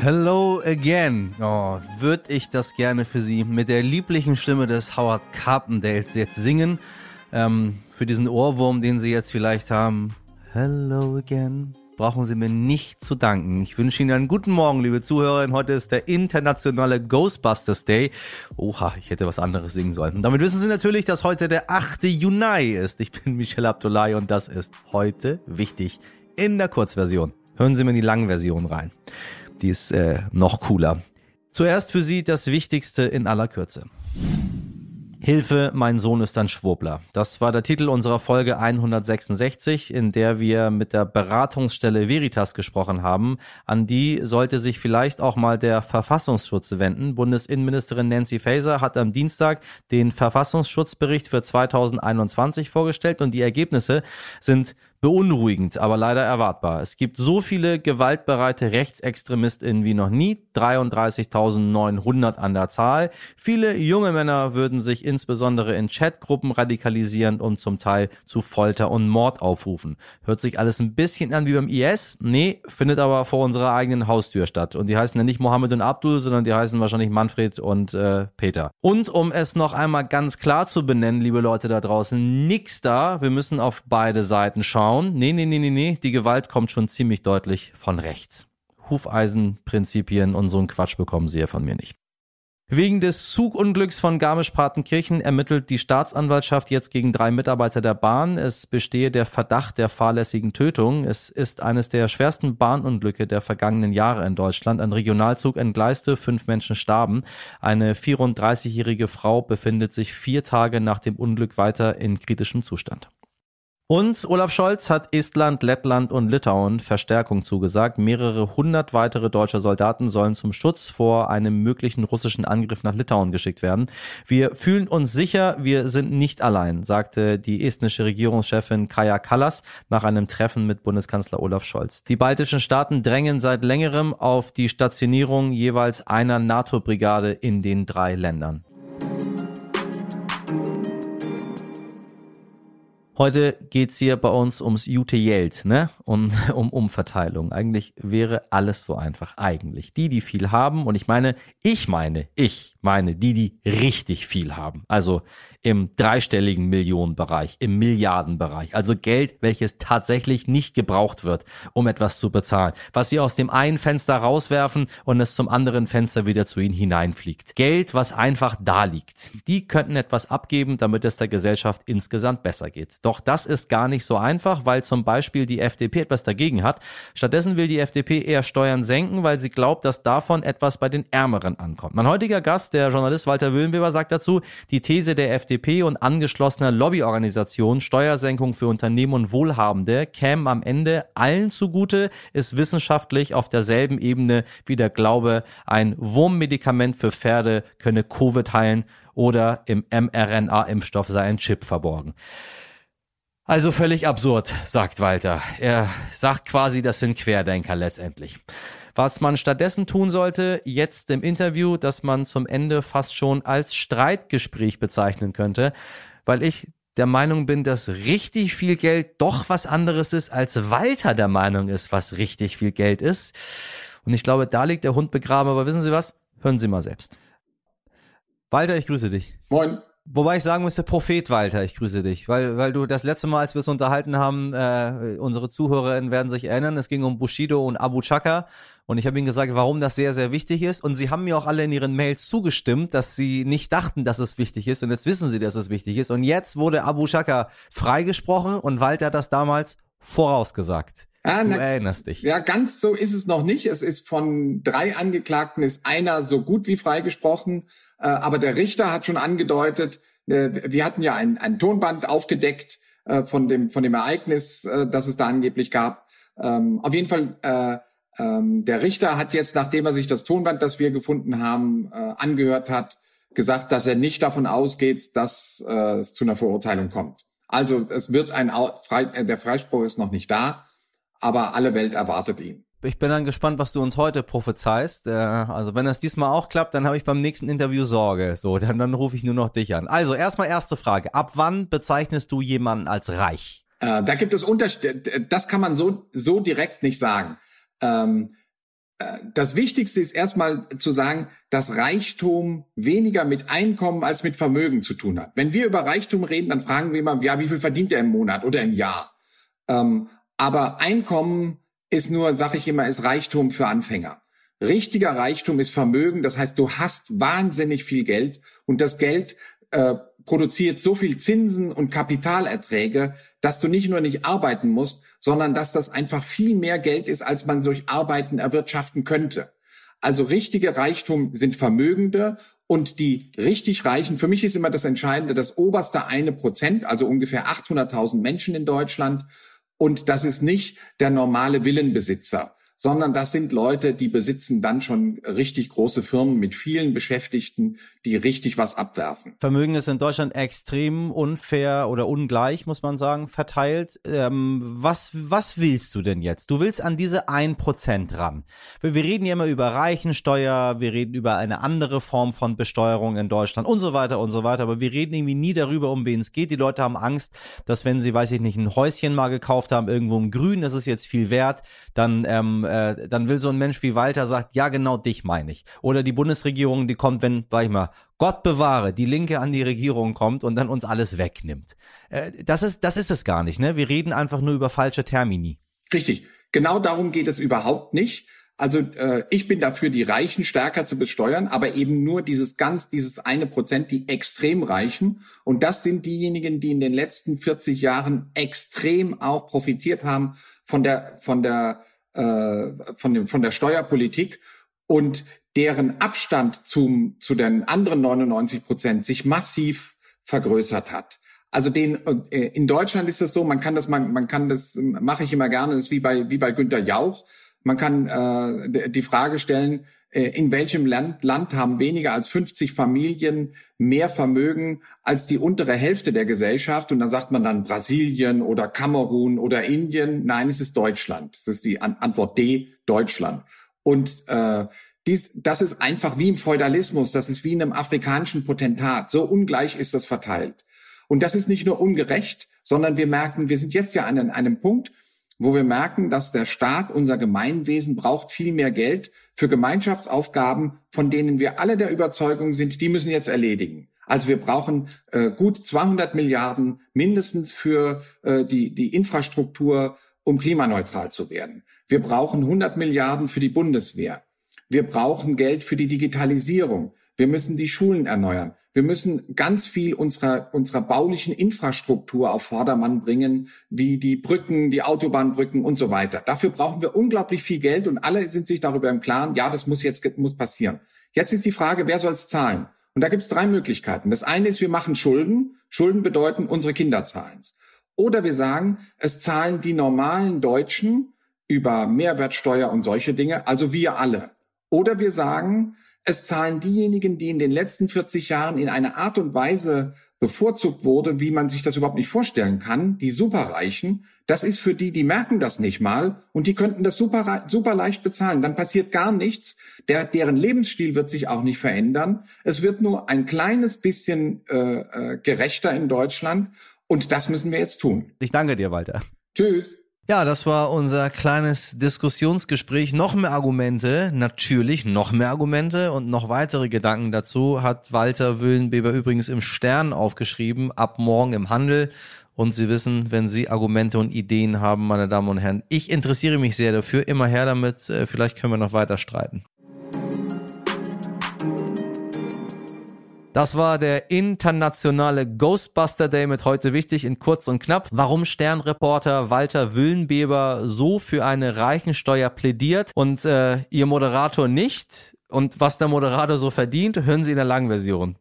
Hello again. Oh, würde ich das gerne für Sie mit der lieblichen Stimme des Howard Carpendales jetzt singen. Ähm, für diesen Ohrwurm, den Sie jetzt vielleicht haben. Hello again. Brauchen Sie mir nicht zu danken. Ich wünsche Ihnen einen guten Morgen, liebe Zuhörerinnen. Heute ist der internationale Ghostbusters Day. Oha, ich hätte was anderes singen sollen. Und damit wissen Sie natürlich, dass heute der 8. Juni ist. Ich bin Michel Abdullahi und das ist heute wichtig in der Kurzversion. Hören Sie mir in die Langversion rein. Die ist äh, noch cooler. Zuerst für Sie das Wichtigste in aller Kürze. Hilfe, mein Sohn ist ein Schwurbler. Das war der Titel unserer Folge 166, in der wir mit der Beratungsstelle Veritas gesprochen haben. An die sollte sich vielleicht auch mal der Verfassungsschutz wenden. Bundesinnenministerin Nancy Faeser hat am Dienstag den Verfassungsschutzbericht für 2021 vorgestellt und die Ergebnisse sind beunruhigend, aber leider erwartbar. Es gibt so viele gewaltbereite RechtsextremistInnen wie noch nie, 33.900 an der Zahl. Viele junge Männer würden sich insbesondere in Chatgruppen radikalisieren und zum Teil zu Folter und Mord aufrufen. Hört sich alles ein bisschen an wie beim IS? Nee, findet aber vor unserer eigenen Haustür statt. Und die heißen ja nicht Mohammed und Abdul, sondern die heißen wahrscheinlich Manfred und äh, Peter. Und um es noch einmal ganz klar zu benennen, liebe Leute da draußen, nix da. Wir müssen auf beide Seiten schauen schauen, nee, nee, nee, nee, nee, die Gewalt kommt schon ziemlich deutlich von rechts. Hufeisenprinzipien und so ein Quatsch bekommen sie ja von mir nicht. Wegen des Zugunglücks von Garmisch-Partenkirchen ermittelt die Staatsanwaltschaft jetzt gegen drei Mitarbeiter der Bahn. Es bestehe der Verdacht der fahrlässigen Tötung. Es ist eines der schwersten Bahnunglücke der vergangenen Jahre in Deutschland. Ein Regionalzug entgleiste, fünf Menschen starben. Eine 34-jährige Frau befindet sich vier Tage nach dem Unglück weiter in kritischem Zustand. Und Olaf Scholz hat Estland, Lettland und Litauen Verstärkung zugesagt. Mehrere hundert weitere deutsche Soldaten sollen zum Schutz vor einem möglichen russischen Angriff nach Litauen geschickt werden. Wir fühlen uns sicher, wir sind nicht allein, sagte die estnische Regierungschefin Kaja Kallas nach einem Treffen mit Bundeskanzler Olaf Scholz. Die baltischen Staaten drängen seit längerem auf die Stationierung jeweils einer NATO-Brigade in den drei Ländern. Heute geht's hier bei uns ums Jute Geld, ne? Und um Umverteilung. Eigentlich wäre alles so einfach. Eigentlich. Die, die viel haben, und ich meine, ich meine, ich meine, die, die richtig viel haben. Also im dreistelligen Millionenbereich, im Milliardenbereich. Also Geld, welches tatsächlich nicht gebraucht wird, um etwas zu bezahlen. Was sie aus dem einen Fenster rauswerfen und es zum anderen Fenster wieder zu ihnen hineinfliegt. Geld, was einfach da liegt. Die könnten etwas abgeben, damit es der Gesellschaft insgesamt besser geht. Doch das ist gar nicht so einfach, weil zum Beispiel die FDP etwas dagegen hat. Stattdessen will die FDP eher Steuern senken, weil sie glaubt, dass davon etwas bei den Ärmeren ankommt. Mein heutiger Gast, der Journalist Walter Willenweber, sagt dazu, die These der FDP und angeschlossener Lobbyorganisationen Steuersenkung für Unternehmen und Wohlhabende kämen am Ende allen zugute, ist wissenschaftlich auf derselben Ebene wie der Glaube, ein Wurmmedikament für Pferde könne Covid heilen oder im mRNA-Impfstoff sei ein Chip verborgen. Also völlig absurd, sagt Walter. Er sagt quasi, das sind Querdenker letztendlich. Was man stattdessen tun sollte, jetzt im Interview, dass man zum Ende fast schon als Streitgespräch bezeichnen könnte, weil ich der Meinung bin, dass richtig viel Geld doch was anderes ist, als Walter der Meinung ist, was richtig viel Geld ist. Und ich glaube, da liegt der Hund begraben. Aber wissen Sie was? Hören Sie mal selbst. Walter, ich grüße dich. Moin. Wobei ich sagen muss, der Prophet Walter, ich grüße dich, weil, weil du das letzte Mal, als wir es unterhalten haben, äh, unsere Zuhörerinnen werden sich erinnern, es ging um Bushido und Abu Chaka. Und ich habe ihnen gesagt, warum das sehr, sehr wichtig ist. Und sie haben mir auch alle in ihren Mails zugestimmt, dass sie nicht dachten, dass es wichtig ist. Und jetzt wissen sie, dass es wichtig ist. Und jetzt wurde Abu Chaka freigesprochen und Walter hat das damals vorausgesagt. Ah, du na, erinnerst dich. Ja, ganz so ist es noch nicht. Es ist von drei Angeklagten ist einer so gut wie freigesprochen. Äh, aber der Richter hat schon angedeutet, äh, wir hatten ja ein, ein Tonband aufgedeckt äh, von dem von dem Ereignis, äh, das es da angeblich gab. Ähm, auf jeden Fall, äh, ähm, der Richter hat jetzt, nachdem er sich das Tonband, das wir gefunden haben, äh, angehört hat, gesagt, dass er nicht davon ausgeht, dass äh, es zu einer Verurteilung kommt. Also es wird ein Frei, äh, der Freispruch ist noch nicht da aber alle Welt erwartet ihn. Ich bin dann gespannt, was du uns heute prophezeist. Äh, also wenn das diesmal auch klappt, dann habe ich beim nächsten Interview Sorge. So, dann, dann rufe ich nur noch dich an. Also erstmal erste Frage. Ab wann bezeichnest du jemanden als reich? Äh, da gibt es Unterschiede. Das kann man so, so direkt nicht sagen. Ähm, äh, das Wichtigste ist erstmal zu sagen, dass Reichtum weniger mit Einkommen als mit Vermögen zu tun hat. Wenn wir über Reichtum reden, dann fragen wir immer, ja, wie viel verdient er im Monat oder im Jahr? Ähm, aber Einkommen ist nur, sag ich immer, ist Reichtum für Anfänger. Richtiger Reichtum ist Vermögen, das heißt, du hast wahnsinnig viel Geld und das Geld äh, produziert so viel Zinsen und Kapitalerträge, dass du nicht nur nicht arbeiten musst, sondern dass das einfach viel mehr Geld ist, als man durch Arbeiten erwirtschaften könnte. Also richtige Reichtum sind Vermögende und die richtig Reichen, für mich ist immer das Entscheidende, das oberste eine Prozent, also ungefähr 800.000 Menschen in Deutschland. Und das ist nicht der normale Villenbesitzer sondern das sind Leute, die besitzen dann schon richtig große Firmen mit vielen Beschäftigten, die richtig was abwerfen. Vermögen ist in Deutschland extrem unfair oder ungleich, muss man sagen, verteilt. Ähm, was, was willst du denn jetzt? Du willst an diese ein Prozent ran. Wir, wir reden ja immer über Reichensteuer, wir reden über eine andere Form von Besteuerung in Deutschland und so weiter und so weiter, aber wir reden irgendwie nie darüber, um wen es geht. Die Leute haben Angst, dass wenn sie, weiß ich nicht, ein Häuschen mal gekauft haben, irgendwo im Grün, das ist jetzt viel wert, dann ähm, äh, dann will so ein Mensch wie Walter sagt, ja genau dich meine ich. Oder die Bundesregierung, die kommt, wenn, sag ich mal, Gott bewahre, die Linke an die Regierung kommt und dann uns alles wegnimmt. Äh, das ist, das ist es gar nicht, ne? Wir reden einfach nur über falsche Termini. Richtig. Genau darum geht es überhaupt nicht. Also äh, ich bin dafür, die Reichen stärker zu besteuern, aber eben nur dieses ganz, dieses eine Prozent, die extrem Reichen. Und das sind diejenigen, die in den letzten 40 Jahren extrem auch profitiert haben von der, von der äh, von, dem, von der Steuerpolitik und deren Abstand zum, zu den anderen 99 Prozent sich massiv vergrößert hat. Also den äh, in Deutschland ist das so, man kann das man, man kann das mache ich immer gerne, das ist wie bei wie bei Günter Jauch. Man kann äh, die Frage stellen, äh, in welchem Land, Land haben weniger als 50 Familien mehr Vermögen als die untere Hälfte der Gesellschaft? Und dann sagt man dann Brasilien oder Kamerun oder Indien. Nein, es ist Deutschland. Das ist die Antwort D, Deutschland. Und äh, dies, das ist einfach wie im Feudalismus, das ist wie in einem afrikanischen Potentat. So ungleich ist das verteilt. Und das ist nicht nur ungerecht, sondern wir merken, wir sind jetzt ja an einem Punkt, wo wir merken, dass der Staat, unser Gemeinwesen braucht viel mehr Geld für Gemeinschaftsaufgaben, von denen wir alle der Überzeugung sind, die müssen jetzt erledigen. Also wir brauchen äh, gut 200 Milliarden mindestens für äh, die, die Infrastruktur, um klimaneutral zu werden. Wir brauchen 100 Milliarden für die Bundeswehr. Wir brauchen Geld für die Digitalisierung. Wir müssen die Schulen erneuern. Wir müssen ganz viel unserer, unserer baulichen Infrastruktur auf Vordermann bringen, wie die Brücken, die Autobahnbrücken und so weiter. Dafür brauchen wir unglaublich viel Geld und alle sind sich darüber im Klaren, ja, das muss jetzt muss passieren. Jetzt ist die Frage, wer soll es zahlen? Und da gibt es drei Möglichkeiten. Das eine ist, wir machen Schulden. Schulden bedeuten, unsere Kinder zahlen's. Oder wir sagen, es zahlen die normalen Deutschen über Mehrwertsteuer und solche Dinge, also wir alle. Oder wir sagen, es zahlen diejenigen, die in den letzten 40 Jahren in einer Art und Weise bevorzugt wurde, wie man sich das überhaupt nicht vorstellen kann, die Superreichen. Das ist für die, die merken das nicht mal und die könnten das super, super leicht bezahlen. Dann passiert gar nichts. Der, deren Lebensstil wird sich auch nicht verändern. Es wird nur ein kleines bisschen äh, äh, gerechter in Deutschland und das müssen wir jetzt tun. Ich danke dir, Walter. Tschüss. Ja, das war unser kleines Diskussionsgespräch. Noch mehr Argumente, natürlich noch mehr Argumente und noch weitere Gedanken dazu hat Walter Wüllenbeber übrigens im Stern aufgeschrieben, ab morgen im Handel. Und Sie wissen, wenn Sie Argumente und Ideen haben, meine Damen und Herren, ich interessiere mich sehr dafür. Immer her damit. Äh, vielleicht können wir noch weiter streiten. Das war der internationale Ghostbuster Day mit heute wichtig in kurz und knapp. Warum Sternreporter Walter Wüllenbeber so für eine Reichensteuer plädiert und äh, ihr Moderator nicht und was der Moderator so verdient, hören Sie in der langen Version.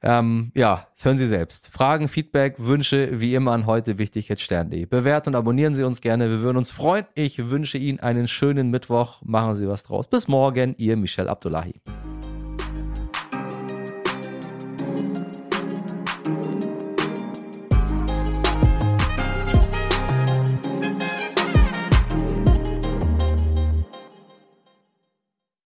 Ähm, ja, das hören Sie selbst. Fragen, Feedback, Wünsche, wie immer an heute wichtig jetzt stern.de. Bewerten und abonnieren Sie uns gerne. Wir würden uns freuen. Ich wünsche Ihnen einen schönen Mittwoch. Machen Sie was draus. Bis morgen, Ihr Michel Abdullahi.